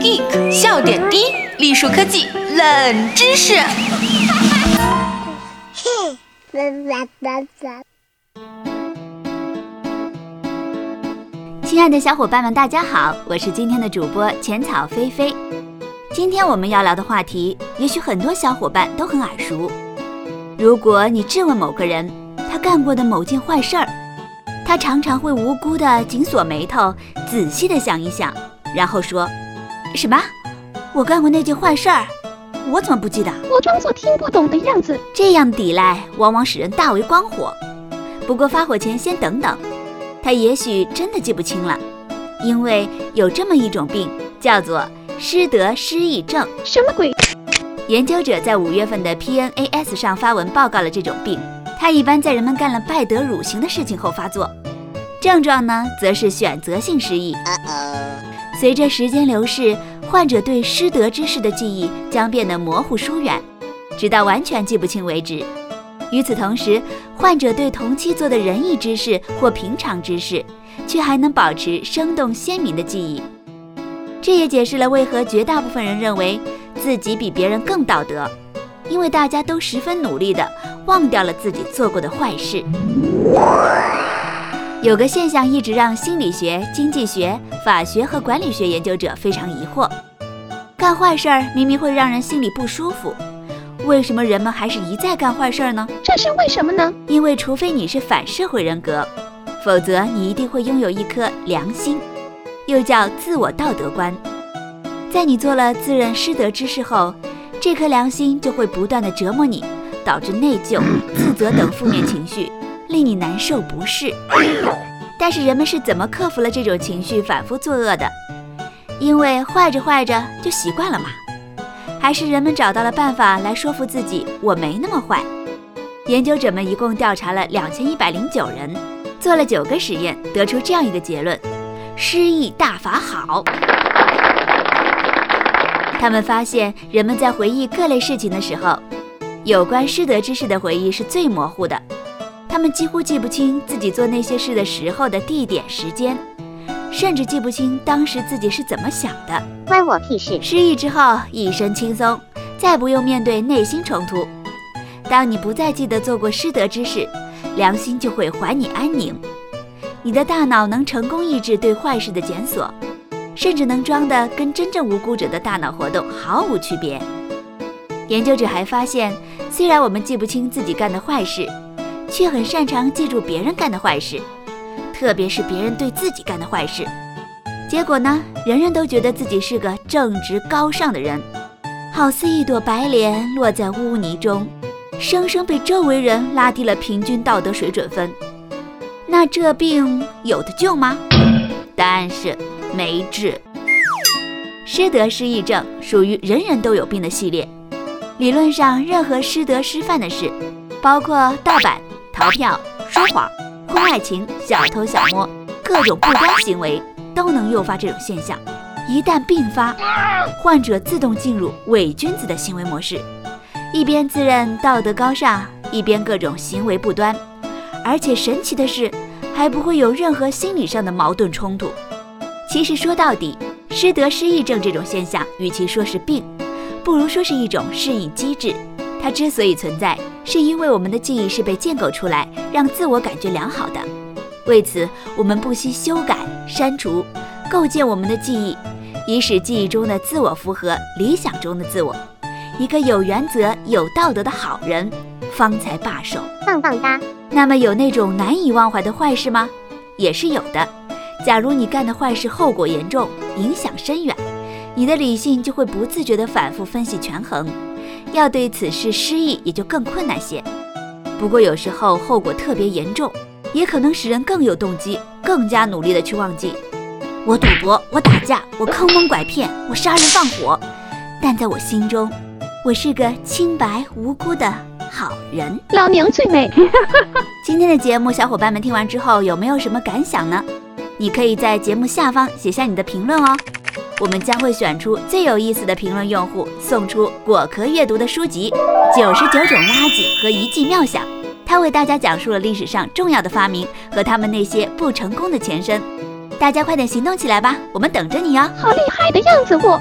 Geek 笑点低，栗树科技冷知识。亲爱的小伙伴们，大家好，我是今天的主播浅草菲菲。今天我们要聊的话题，也许很多小伙伴都很耳熟。如果你质问某个人，他干过的某件坏事儿，他常常会无辜的紧锁眉头，仔细地想一想，然后说：“什么？我干过那件坏事儿？我怎么不记得？”我装作听不懂的样子。这样抵赖往往使人大为光火。不过发火前先等等，他也许真的记不清了，因为有这么一种病，叫做失德失忆症。什么鬼？研究者在五月份的 PNAS 上发文报告了这种病。它一般在人们干了败德辱行的事情后发作，症状呢，则是选择性失忆。随着时间流逝，患者对失德之事的记忆将变得模糊疏远，直到完全记不清为止。与此同时，患者对同期做的仁义之事或平常之事，却还能保持生动鲜明的记忆。这也解释了为何绝大部分人认为自己比别人更道德。因为大家都十分努力地忘掉了自己做过的坏事。有个现象一直让心理学、经济学、法学和管理学研究者非常疑惑：干坏事儿明明会让人心里不舒服，为什么人们还是一再干坏事儿呢？这是为什么呢？因为除非你是反社会人格，否则你一定会拥有一颗良心，又叫自我道德观。在你做了自认失德之事后，这颗良心就会不断的折磨你，导致内疚、自责等负面情绪，令你难受不适。但是人们是怎么克服了这种情绪，反复作恶的？因为坏着坏着就习惯了嘛。还是人们找到了办法来说服自己，我没那么坏。研究者们一共调查了两千一百零九人，做了九个实验，得出这样一个结论：失意大法好。他们发现，人们在回忆各类事情的时候，有关失德之事的回忆是最模糊的。他们几乎记不清自己做那些事的时候的地点、时间，甚至记不清当时自己是怎么想的。关我屁事！失忆之后，一身轻松，再不用面对内心冲突。当你不再记得做过失德之事，良心就会还你安宁。你的大脑能成功抑制对坏事的检索。甚至能装得跟真正无辜者的大脑活动毫无区别。研究者还发现，虽然我们记不清自己干的坏事，却很擅长记住别人干的坏事，特别是别人对自己干的坏事。结果呢，人人都觉得自己是个正直高尚的人，好似一朵白莲落在污泥中，生生被周围人拉低了平均道德水准分。那这病有的救吗？答案是。没治。失德失忆症属于人人都有病的系列。理论上，任何失德失范的事，包括盗版、逃票、说谎、婚外情、小偷小摸，各种不端行为，都能诱发这种现象。一旦并发，患者自动进入伪君子的行为模式，一边自认道德高尚，一边各种行为不端，而且神奇的是，还不会有任何心理上的矛盾冲突。其实说到底，失德失忆症这种现象，与其说是病，不如说是一种适应机制。它之所以存在，是因为我们的记忆是被建构出来，让自我感觉良好的。为此，我们不惜修改、删除、构建我们的记忆，以使记忆中的自我符合理想中的自我，一个有原则、有道德的好人，方才罢手。棒棒哒！那么有那种难以忘怀的坏事吗？也是有的。假如你干的坏事后果严重，影响深远，你的理性就会不自觉地反复分析权衡，要对此事失忆也就更困难些。不过有时候后果特别严重，也可能使人更有动机，更加努力地去忘记。我赌博，我打架，我坑蒙拐骗，我杀人放火，但在我心中，我是个清白无辜的好人。老娘最美。今天的节目，小伙伴们听完之后有没有什么感想呢？你可以在节目下方写下你的评论哦。我们将会选出最有意思的评论用户，送出果壳阅读的书籍《九十九种垃圾和一记妙想》。他为大家讲述了历史上重要的发明和他们那些不成功的前身。大家快点行动起来吧，我们等着你哦！好厉害的样子，我。